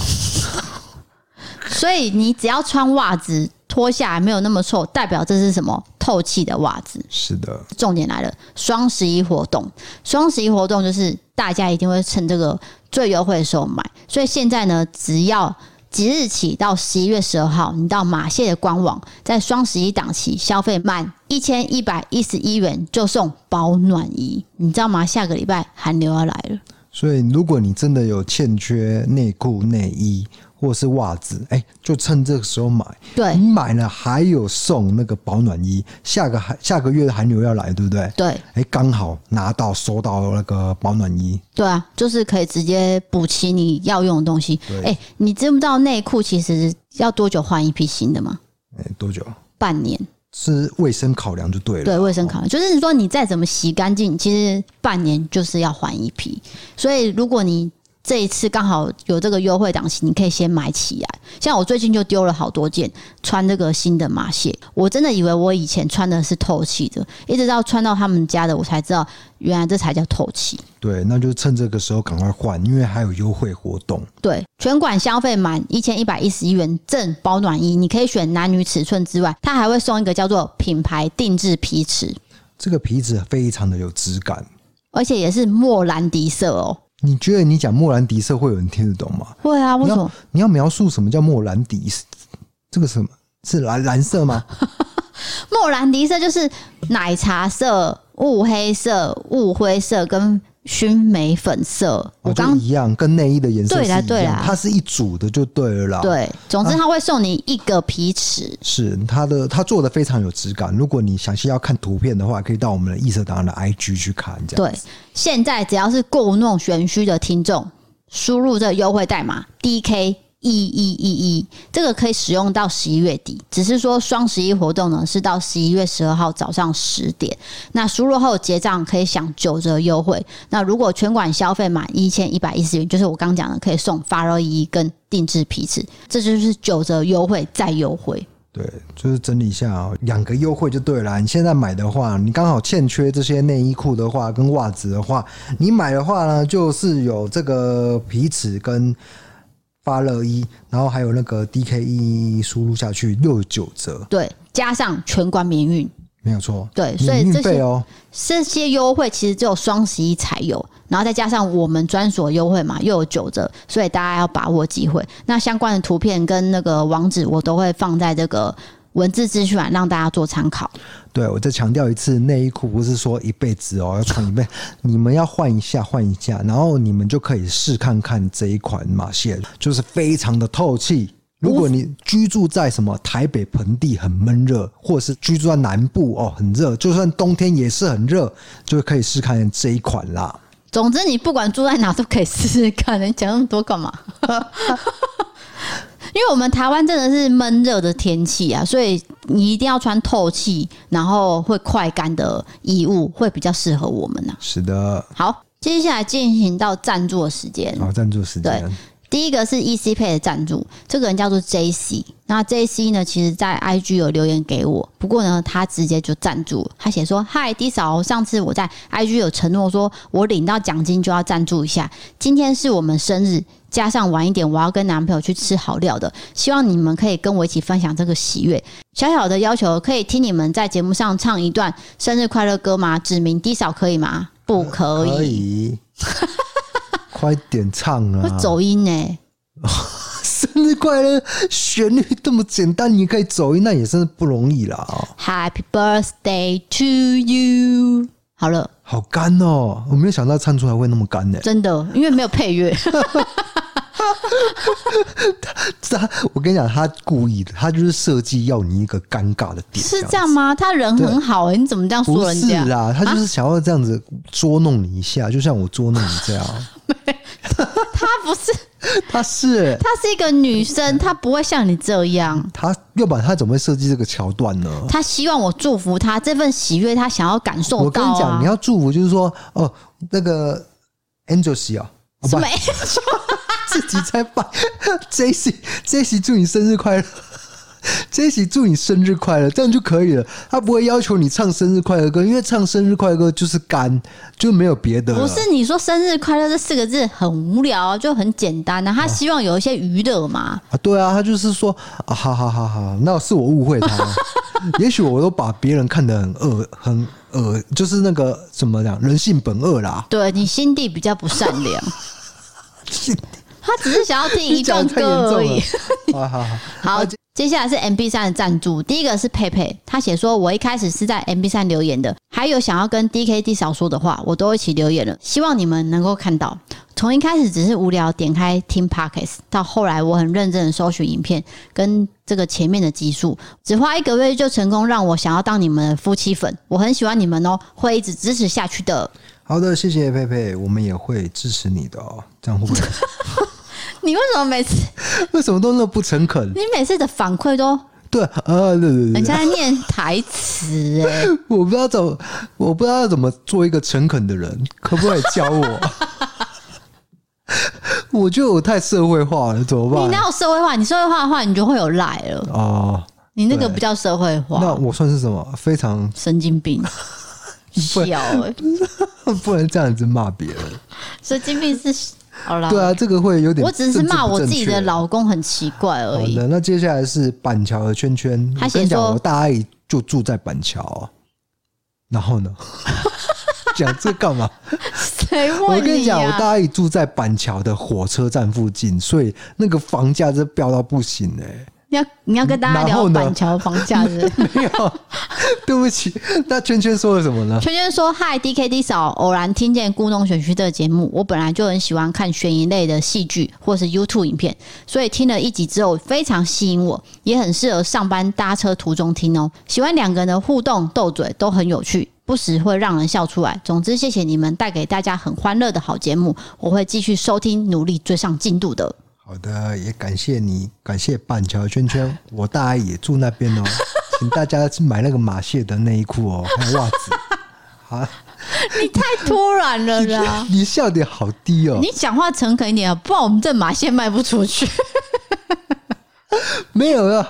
所以你只要穿袜子脱下来没有那么臭，代表这是什么？透气的袜子。是的。重点来了，双十一活动，双十一活动就是大家一定会趁这个最优惠的时候买。所以现在呢，只要即日起到十一月十二号，你到马谢的官网，在双十一档期消费满一千一百一十一元就送保暖衣，你知道吗？下个礼拜寒流要来了，所以如果你真的有欠缺内裤、内衣。或是袜子，哎、欸，就趁这个时候买。对，你买了还有送那个保暖衣。下个寒下个月的寒流要来，对不对？对，哎、欸，刚好拿到收到那个保暖衣。对啊，就是可以直接补齐你要用的东西。哎、欸，你知不知道内裤其实要多久换一批新的吗？哎、欸，多久？半年。是卫生考量就对了。对，卫生考量就是说你再怎么洗干净，其实半年就是要换一批。所以如果你这一次刚好有这个优惠档期，你可以先买起来。像我最近就丢了好多件穿这个新的马蟹，我真的以为我以前穿的是透气的，一直到穿到他们家的，我才知道原来这才叫透气。对，那就趁这个时候赶快换，因为还有优惠活动。对，全馆消费满一千一百一十一元赠保暖衣，你可以选男女尺寸之外，它还会送一个叫做品牌定制皮尺。这个皮质非常的有质感，而且也是莫兰迪色哦。你觉得你讲莫兰迪色会有人听得懂吗？会啊，为什么？你要描述什么叫莫兰迪？这个什么是蓝蓝色吗？莫兰迪色就是奶茶色、雾黑色、雾灰色跟。熏眉粉色，我刚一样，跟内衣的颜色是一样，对啦对啦，它是一组的就对了啦。对，总之它会送你一个皮尺，啊、是它的，它做的非常有质感。如果你详细要看图片的话，可以到我们的异色档案的 IG 去看。这样对，现在只要是故弄玄虚的听众，输入这个优惠代码 DK。一一一一，这个可以使用到十一月底，只是说双十一活动呢是到十一月十二号早上十点。那输入后结账可以享九折优惠。那如果全馆消费满一千一百一十元，就是我刚讲的，可以送发热衣跟定制皮尺，这就是九折优惠再优惠。对，就是整理一下哦，两个优惠就对了。你现在买的话，你刚好欠缺这些内衣裤的话跟袜子的话，你买的话呢，就是有这个皮尺跟。发热衣，然后还有那个 DKE 输入下去六九折，对，加上全馆免运，没有错，对，所以这些哦，这些优惠其实只有双十一才有，然后再加上我们专属优惠嘛，又有九折，所以大家要把握机会。那相关的图片跟那个网址，我都会放在这个。文字资讯啊，让大家做参考。对，我再强调一次，内衣裤不是说一辈子哦，要穿一辈，你们要换一下，换一下，然后你们就可以试看看这一款马蟹，就是非常的透气。如果你居住在什么台北盆地很闷热，或者是居住在南部哦很热，就算冬天也是很热，就可以试看这一款啦。总之，你不管住在哪都可以试试看。你讲那么多干嘛？因为我们台湾真的是闷热的天气啊，所以你一定要穿透气，然后会快干的衣物，会比较适合我们呢、啊。是的。好，接下来进行到赞助的时间。好，赞助时间。对，第一个是 EC Pay 的赞助，这个人叫做 JC。那 JC 呢，其实在 IG 有留言给我，不过呢，他直接就赞助，他写说：“嗨，D 嫂，上次我在 IG 有承诺说，我领到奖金就要赞助一下，今天是我们生日。”加上晚一点，我要跟男朋友去吃好料的。希望你们可以跟我一起分享这个喜悦。小小的要求，可以听你们在节目上唱一段生日快乐歌吗？指名低嫂可以吗？不可以。可以。快点唱啊！会走音呢、欸。生日快乐，旋律这么简单，你可以走音，那也真是不容易啦。Happy birthday to you。好了。好干哦！我没有想到唱出来会那么干呢。真的，因为没有配乐。他，我跟你讲，他故意的，他就是设计要你一个尴尬的点。是这样吗？他人很好哎，你怎么这样说人家？不是啦，他就是想要这样子捉弄你一下，啊、就像我捉弄你这样。他不是，他是，他是一个女生，他不会像你这样。他要不然他怎么会设计这个桥段呢？他希望我祝福他这份喜悦，他想要感受到、啊。我跟你讲，你要祝福，就是说，哦，那个 Angel 啊，什么？自己在办，Jesse，Jesse，祝你生日快乐，Jesse，祝你生日快乐，这样就可以了。他不会要求你唱生日快乐歌，因为唱生日快乐歌就是干，就没有别的。不是你说生日快乐这四个字很无聊，就很简单啊。他希望有一些娱乐嘛。啊，对啊，他就是说啊，好好好好，那是我误会他了。也许我都把别人看得很恶，很恶，就是那个怎么讲，人性本恶啦。对，你心地比较不善良。他只是想要听 一段歌而已。好好好，好，接下来是 MB 三的赞助。第一个是佩佩，他写说：“我一开始是在 MB 三留言的，还有想要跟 DKD 少说的话，我都一起留言了。希望你们能够看到。从一开始只是无聊点开听 Podcast，到后来我很认真的搜寻影片，跟这个前面的集数，只花一个月就成功让我想要当你们的夫妻粉。我很喜欢你们哦，会一直支持下去的。”好的，谢谢佩佩，我们也会支持你的哦。这样会不会？你为什么每次为什么都那么不诚恳？你每次的反馈都对啊，对对对，人家在念台词哎，我不知道怎么，我不知道要怎么做一个诚恳的人，可不可以教我？我觉得我太社会化了，怎么办？你哪有社会化？你社会化的话，你就会有赖了。哦，你那个不叫社会化，那我算是什么？非常神经病。笑哎，不能这样子骂别人。神经病是 好啦。对啊，这个会有点。我只是骂我自己的老公很奇怪而已。好的，那接下来是板桥的圈圈。他先讲，我大阿姨就住在板桥。然后呢？讲这干嘛？谁问啊？我跟你讲，我大阿姨住在板桥的火车站附近，所以那个房价是飙到不行哎、欸。你要你要跟大家聊板桥房价 是不是？没有，对不起。那圈圈说了什么呢？圈圈说：“嗨，D K D 嫂，偶然听见故弄玄虚这个节目，我本来就很喜欢看悬疑类的戏剧或是 YouTube 影片，所以听了一集之后非常吸引我，也很适合上班搭车途中听哦。喜欢两个人的互动斗嘴都很有趣，不时会让人笑出来。总之，谢谢你们带给大家很欢乐的好节目，我会继续收听，努力追上进度的。”好的，也感谢你，感谢板桥圈圈，我大阿姨也住那边哦，请大家去买那个马蟹的内衣裤哦，还有袜子。好，你太突然了啦！你笑点好低哦，你讲话诚恳一点啊，不然我们这马蟹卖不出去。没有啊，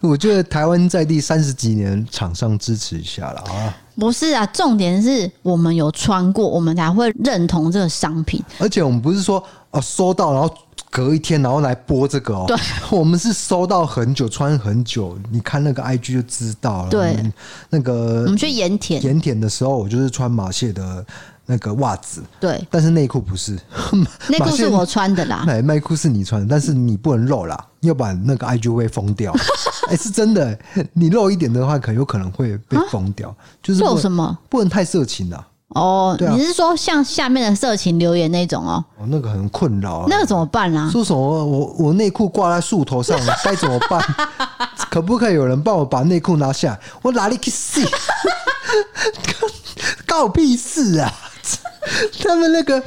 我觉得台湾在地三十几年，厂商支持一下了啊。不是啊，重点是我们有穿过，我们才会认同这个商品。而且我们不是说哦，收到然后。隔一天，然后来播这个哦。对，我们是收到很久，穿很久。你看那个 IG 就知道了。对，那个我们去盐田，盐田的时候，我就是穿马蟹的那个袜子。对，但是内裤不是，内裤是我穿的啦。内裤是你穿的，但是你不能露啦，要不然那个 IG 会封掉。哎，是真的，你露一点的话，可有可能会被封掉。就是露什么？不能太色情啦。哦，啊、你是说像下面的色情留言那种哦？哦，那个很困扰，那个怎么办啊？说什么我我内裤挂在树头上，该怎么办？可不可以有人帮我把内裤拿下来？我哪里去死？告屁事啊！他们那个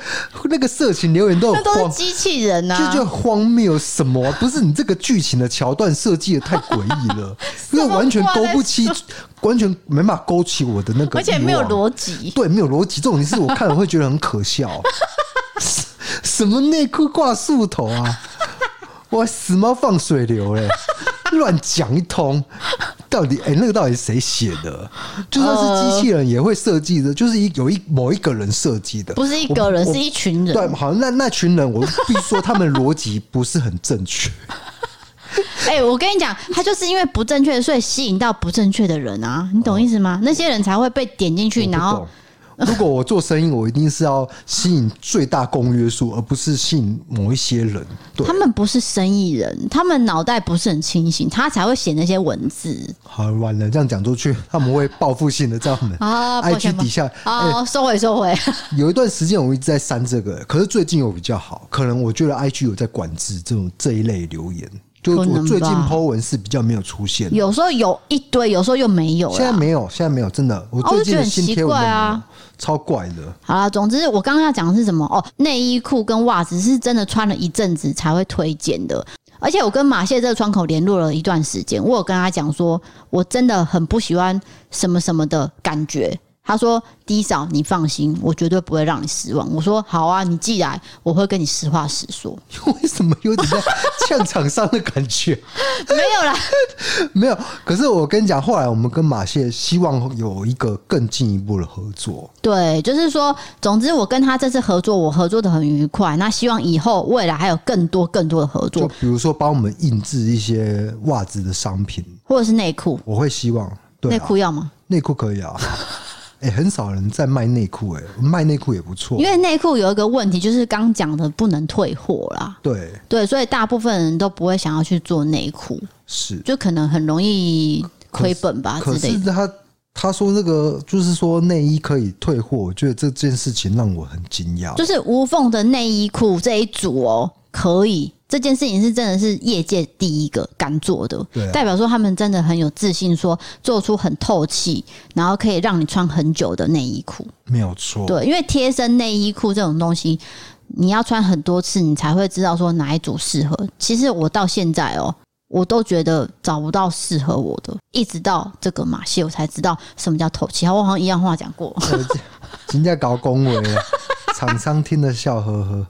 那个色情留言都很都是机器人呐、啊，就就荒谬什么？不是你这个剧情的桥段设计的太诡异了，因为完全勾不起，完全没办法勾起我的那个，而且没有逻辑，对，没有逻辑。这种是我看了会觉得很可笑。什么内裤挂树头啊？我死猫放水流嘞！乱讲一通，到底哎、欸，那个到底是谁写的？就算是机器人也会设计的，呃、就是一有一某一个人设计的，不是一个人，是一群人。对，好像那那群人，我必须说他们逻辑不是很正确。哎、欸，我跟你讲，他就是因为不正确，所以吸引到不正确的人啊，你懂意思吗？哦、那些人才会被点进去，然后。如果我做生意，我一定是要吸引最大公约数，而不是吸引某一些人。对，他们不是生意人，他们脑袋不是很清醒，他才会写那些文字。好，完了，这样讲出去，他们会报复性的在我们 IG 底下。哦，收回收回。有一段时间我一直在删这个，可是最近有比较好，可能我觉得 IG 有在管制这种这一类留言。就我最近 po 文是比较没有出现，有时候有一堆，有时候又没有。现在没有，现在没有，真的。我最近的新贴文啊，超怪的。好了，总之我刚刚要讲的是什么？哦，内衣裤跟袜子是真的穿了一阵子才会推荐的。而且我跟马蟹这个窗口联络了一段时间，我有跟他讲说，我真的很不喜欢什么什么的感觉。他说低嫂，你放心，我绝对不会让你失望。”我说：“好啊，你既来，我会跟你实话实说。”为什么有点在呛场上的感觉？没有啦，没有。可是我跟你讲，后来我们跟马谢希望有一个更进一步的合作。对，就是说，总之我跟他这次合作，我合作的很愉快。那希望以后未来还有更多更多的合作，就比如说帮我们印制一些袜子的商品，或者是内裤。我会希望，内裤要吗？内裤可以啊。哎、欸，很少人在卖内裤，哎，卖内裤也不错。因为内裤有一个问题，就是刚讲的不能退货啦。对对，所以大部分人都不会想要去做内裤，是就可能很容易亏本吧之类的。可是他他说这个就是说内衣可以退货，我觉得这件事情让我很惊讶。就是无缝的内衣裤这一组哦，可以。这件事情是真的是业界第一个敢做的，代表说他们真的很有自信，说做出很透气，然后可以让你穿很久的内衣裤，没有错。对，因为贴身内衣裤这种东西，你要穿很多次，你才会知道说哪一组适合。其实我到现在哦，我都觉得找不到适合我的，一直到这个马戏，我才知道什么叫透气。好，我好像一样话讲过，人家搞恭维，厂商听得笑呵呵。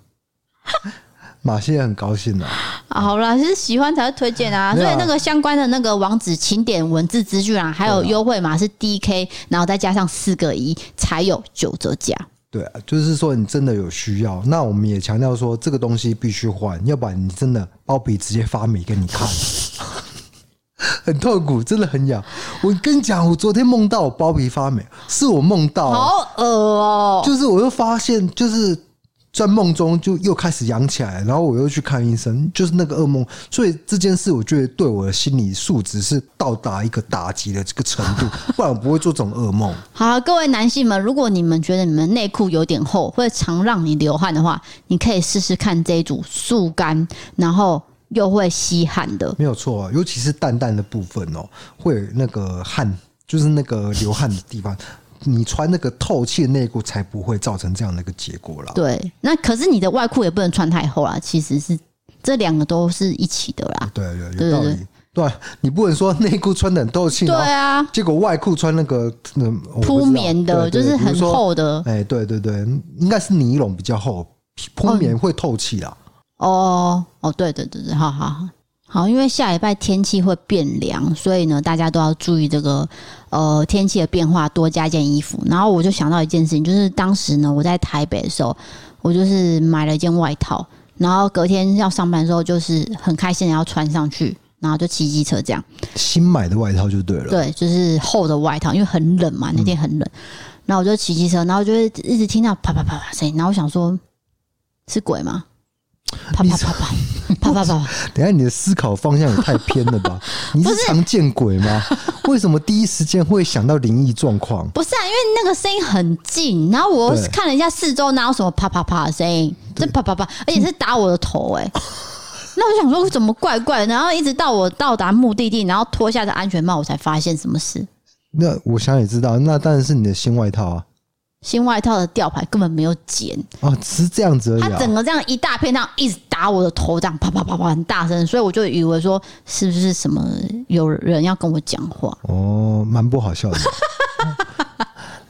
马西也很高兴的、啊。好啦，其实喜欢才会推荐 啊。所以那个相关的那个网址，请点文字资讯啊，还有优惠码是 DK，然后再加上四个一才有九折价。对啊，就是说你真的有需要，那我们也强调说这个东西必须换，要不然你真的包皮直接发霉给你看，很痛苦，真的很痒。我跟你讲，我昨天梦到我包皮发霉，是我梦到，好恶哦、喔，就是我又发现就是。在梦中就又开始痒起来，然后我又去看医生，就是那个噩梦。所以这件事，我觉得对我的心理素质是到达一个打击的这个程度，不然我不会做这种噩梦。好，各位男性们，如果你们觉得你们内裤有点厚，会常让你流汗的话，你可以试试看这一组速干，然后又会吸汗的。没有错，尤其是蛋蛋的部分哦，会有那个汗，就是那个流汗的地方。你穿那个透气的内裤才不会造成这样的一个结果啦。对，那可是你的外裤也不能穿太厚啦。其实是这两个都是一起的啦。对对，有道理。对，你不能说内裤穿的很透气，对啊，结果外裤穿那个那铺棉的，就是很厚的。哎，对对对，应该是尼龙比较厚，铺棉会透气啦。哦哦，对对对对，好好好。好，因为下礼拜天气会变凉，所以呢，大家都要注意这个呃天气的变化，多加件衣服。然后我就想到一件事情，就是当时呢，我在台北的时候，我就是买了一件外套，然后隔天要上班的时候，就是很开心的要穿上去，然后就骑机车这样。新买的外套就对了，对，就是厚的外套，因为很冷嘛，那天很冷。然后我就骑机车，然后就会一直听到啪啪啪啪声音，然后我想说，是鬼吗？啪啪啪啪啪啪啪！等下你的思考方向也太偏了吧？你是常见鬼吗？为什么第一时间会想到灵异状况？不是啊，因为那个声音很近，然后我看了一下四周，哪有什么啪啪啪的声音？这啪啪啪，而且是打我的头哎、欸！那我就想说，怎么怪怪的？然后一直到我到达目的地，然后脱下这安全帽，我才发现什么事。那我想也知道，那当然是你的新外套啊。新外套的吊牌根本没有剪哦，是这样子而已。他整个这样一大片，这样一直打我的头，这样啪啪啪啪很大声，所以我就以为说是不是什么有人要跟我讲话？哦，蛮不好笑的。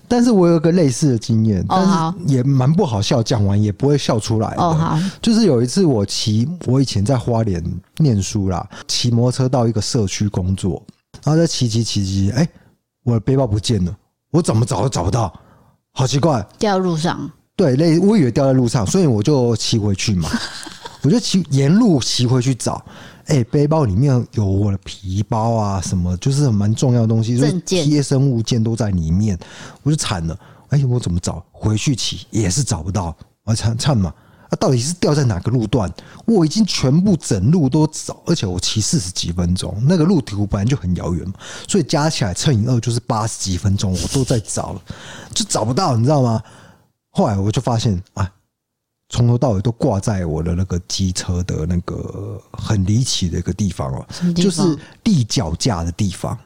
但是我有个类似的经验，但是也蛮不好笑，讲完也不会笑出来。哦，好，就是有一次我骑，我以前在花莲念书啦，骑摩托车到一个社区工作，然后在骑骑骑骑，哎，我的背包不见了，我怎么找都找不到。好奇怪，掉在路上。对，类我以为掉在路上，所以我就骑回去嘛。我就骑沿路骑回去找，哎、欸，背包里面有我的皮包啊，什么就是蛮重要的东西，就是贴身物件都在里面，我就惨了。哎、欸，我怎么找？回去骑也是找不到，我惨惨嘛。啊，到底是掉在哪个路段？我已经全部整路都找，而且我骑四十几分钟，那个路途本来就很遥远嘛，所以加起来乘以二就是八十几分钟，我都在找了，就找不到，你知道吗？后来我就发现啊，从头到尾都挂在我的那个机车的那个很离奇的一个地方哦，就是立脚架的地方，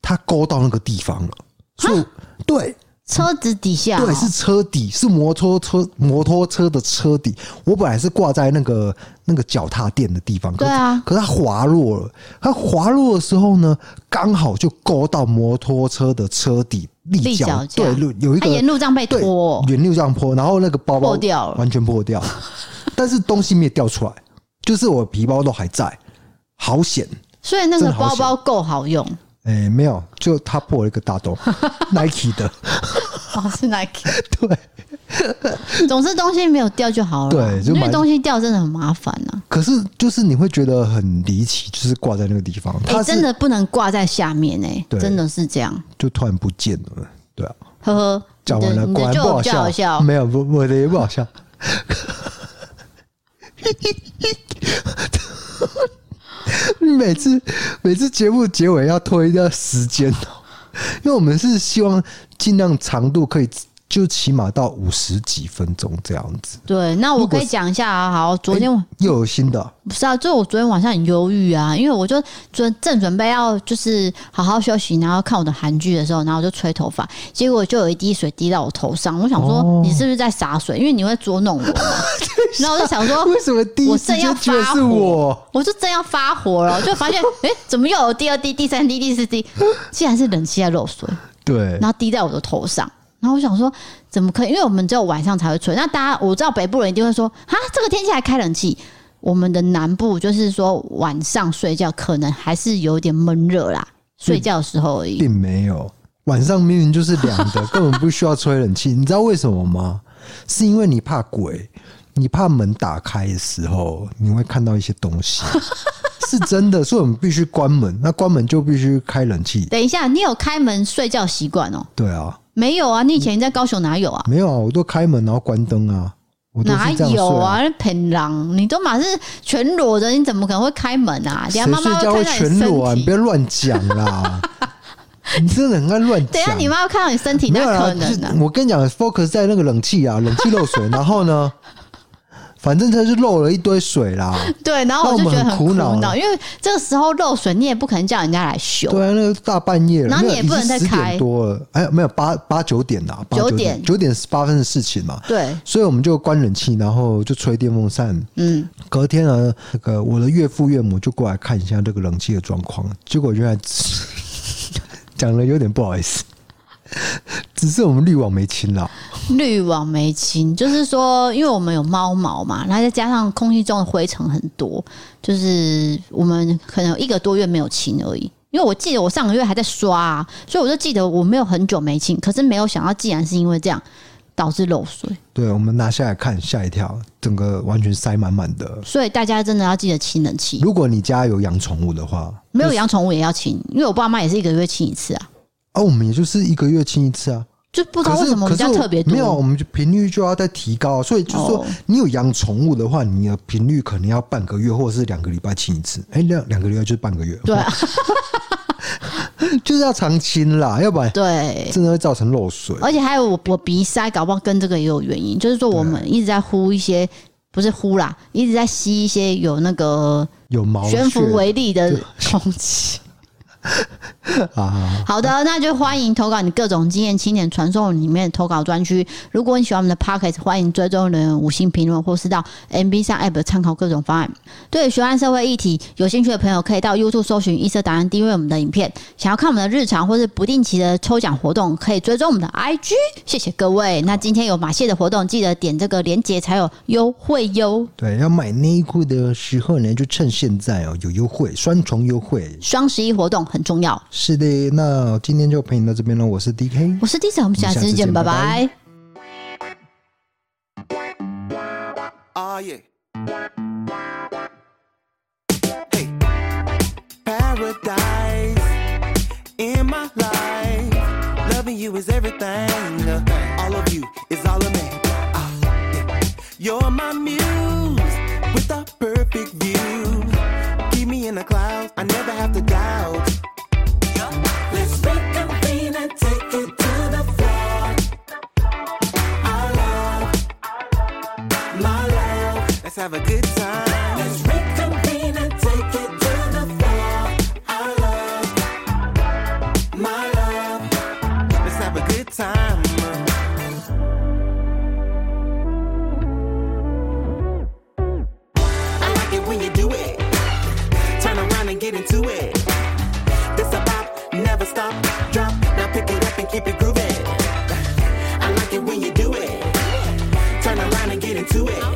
它勾到那个地方了，所以对。车子底下、哦，对，是车底，是摩托车摩托车的车底。我本来是挂在那个那个脚踏垫的地方，对啊，可是它滑落了。它滑落的时候呢，刚好就勾到摩托车的车底立脚，对，有一个沿路这样被拖，沿路这样拖，然后那个包包破掉了，完全破掉，但是东西没有掉出来，就是我皮包都还在，好险！所以那个包包够好用。哎、欸，没有，就他破了一个大洞，Nike 的，哦，是 Nike，对，总之东西没有掉就好了，对，因为东西掉真的很麻烦呐、啊。可是就是你会觉得很离奇，就是挂在那个地方，它、欸、真的不能挂在下面哎、欸，真的是这样，就突然不见了，对啊，呵呵，讲完了，果然不好笑，好笑没有，不，我的也不好笑。每次每次节目结尾要拖一下时间哦，因为我们是希望尽量长度可以。就起码到五十几分钟这样子。对，那我可以讲一下啊。好，昨天、欸、又有新的。不是啊，就我昨天晚上很忧郁啊，因为我就准正准备要就是好好休息，然后看我的韩剧的时候，然后我就吹头发，结果就有一滴水滴到我头上。我想说，你是不是在洒水？因为你会捉弄我嘛。然后我就想说，为什么第一时间觉得是我？我就正要发火了，就发现哎、欸，怎么又有第二滴、第三滴、第四滴？竟然是冷气在漏水。对，然后滴在我的头上。然后我想说，怎么可以？因为我们只有晚上才会吹。那大家我知道北部人一定会说，啊，这个天气还开冷气。我们的南部就是说晚上睡觉可能还是有点闷热啦，睡觉的时候而已，并没有。晚上明明就是凉的，根本不需要吹冷气。你知道为什么吗？是因为你怕鬼，你怕门打开的时候你会看到一些东西，是真的。所以我们必须关门，那关门就必须开冷气。等一下，你有开门睡觉习惯哦？对啊，没有啊，你以前在高雄哪有啊？没有啊，我都开门然后关灯啊。我啊哪有啊？平狼！你都马是全裸的，你怎么可能会开门啊？谁睡觉会全裸啊？你不要乱讲啦！你真的很爱乱讲。等下你妈要看到你身体，那可能的。我跟你讲，focus 在那个冷气啊，冷气漏水，然后呢，反正它是漏了一堆水啦。对，然后我就觉得很苦恼，因为这个时候漏水，你也不可能叫人家来修。对啊，那个大半夜，然后你也不能再开。多了，哎，没有八八九点啦，九点九点十八分的事情嘛。对，所以我们就关冷气，然后就吹电风扇。嗯，隔天呢，那个我的岳父岳母就过来看一下这个冷气的状况，结果原来。讲的有点不好意思，只是我们滤网没清了。滤网没清，就是说，因为我们有猫毛嘛，然后再加上空气中的灰尘很多，就是我们可能有一个多月没有清而已。因为我记得我上个月还在刷啊，所以我就记得我没有很久没清。可是没有想到，既然是因为这样导致漏水，对，我们拿下来看，吓一跳，整个完全塞满满的。所以大家真的要记得清冷气。如果你家有养宠物的话。没有养宠物也要清，因为我爸妈也是一个月清一次啊。啊，我们也就是一个月清一次啊，就不知道为什么我们家特别多。没有，我们就频率就要再提高，所以就是说，你有养宠物的话，你的频率可能要半个月或者是两个礼拜清一次。哎，两两个礼拜就是半个月。对啊，就是要常清啦，要不然对真的会造成漏水。而且还有我我鼻塞，搞不好跟这个也有原因。就是说，我们一直在呼一些，不是呼啦，一直在吸一些有那个。有毛悬浮微粒的空气。好的，那就欢迎投稿你各种经验，青年传送里面投稿专区。如果你喜欢我们的 p o c k e t 欢迎追踪人五星评论，或是到 MB 上 App 参考各种方案。对学案社会议题有兴趣的朋友，可以到 YouTube 搜寻“一色答案”，订阅我们的影片。想要看我们的日常或是不定期的抽奖活动，可以追踪我们的 IG。谢谢各位。那今天有马戏的活动，记得点这个链接才有优惠哟。对，要买内裤的时候呢，就趁现在哦，有优惠，双重优惠，双十一活动。很重要。是的，那今天就陪你到这边了。我是 DK，我是 DJ，我们下次见，拜拜。啊耶！In my life, loving you is everything. All of you is all of me. Uh, yeah. You're my muse with a perfect view. Keep me in the clouds. I keep it groovy. I like it when you do it. Turn around and get into it.